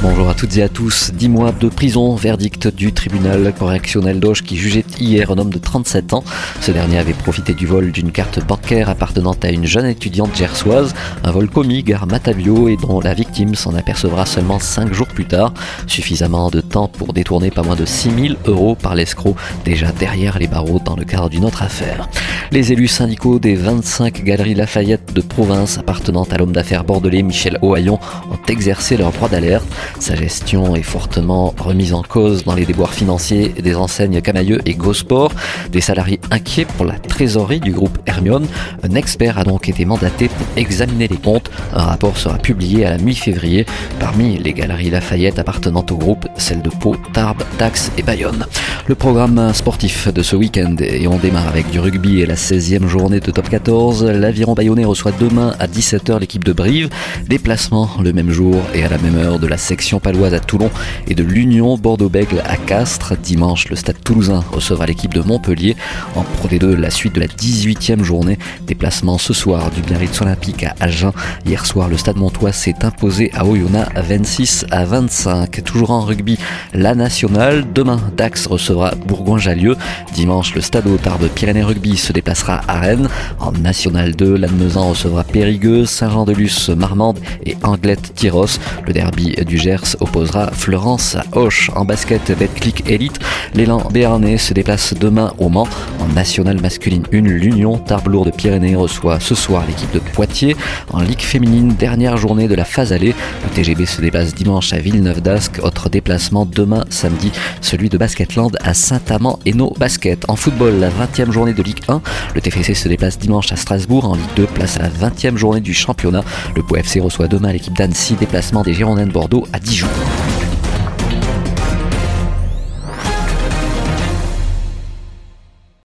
Bonjour à toutes et à tous. 10 mois de prison, verdict du tribunal correctionnel d'Auch qui jugeait hier un homme de 37 ans. Ce dernier avait profité du vol d'une carte bancaire appartenant à une jeune étudiante gersoise, un vol commis gare Matavio et dont la victime s'en apercevra seulement 5 jours plus tard. Suffisamment de temps pour détourner pas moins de 6000 euros par l'escroc déjà derrière les barreaux dans le cadre d'une autre affaire. Les élus syndicaux des 25 galeries Lafayette de province appartenant à l'homme d'affaires bordelais Michel Ohaillon ont exercé leur droit d'alerte. Sa gestion est fortement remise en cause dans les déboires financiers des enseignes Camailleux et Gosport. Des salariés inquiets pour la trésorerie du groupe Hermione. Un expert a donc été mandaté pour examiner les comptes. Un rapport sera publié à la mi-février. Parmi les galeries Lafayette appartenant au groupe, celles de Pau, Tarbes, Dax et Bayonne. Le programme sportif de ce week-end et on démarre avec du rugby et la 16e journée de top 14. L'aviron bayonnais reçoit demain à 17h l'équipe de Brive. Déplacement le même jour et à la même heure de la section paloise à Toulon et de l'Union Bordeaux-Bègle à Castres. Dimanche, le stade toulousain recevra l'équipe de Montpellier. En Pro D2, la suite de la 18e journée. Déplacement ce soir du Biarritz Olympique à Agen. Hier soir, le stade montois s'est imposé à Oyonnax à 26 à 25. Toujours en rugby, la nationale. Demain, Dax recevra Bourgoin-Jallieu. Dimanche, le stade Tarbes Pyrénées Rugby se déplacera à Rennes. En National 2, l'Admezan recevra Périgueux, Saint-Jean-de-Luz, Marmande et Anglette-Tyros. Le derby du opposera Florence à Hoche. En basket Betclic Elite, l'élan béarnais se déplace demain au Mans. Nationale masculine 1, l'Union Tarbes de Pyrénées reçoit ce soir l'équipe de Poitiers. En Ligue féminine, dernière journée de la phase allée, le TGB se déplace dimanche à Villeneuve d'Ascq. Autre déplacement demain samedi, celui de Basketland à Saint-Amand et nos Basket. En football, la 20e journée de Ligue 1, le TFC se déplace dimanche à Strasbourg. En Ligue 2, place à la 20e journée du championnat. Le POFC reçoit demain l'équipe d'Annecy, déplacement des Girondins de Bordeaux à Dijon.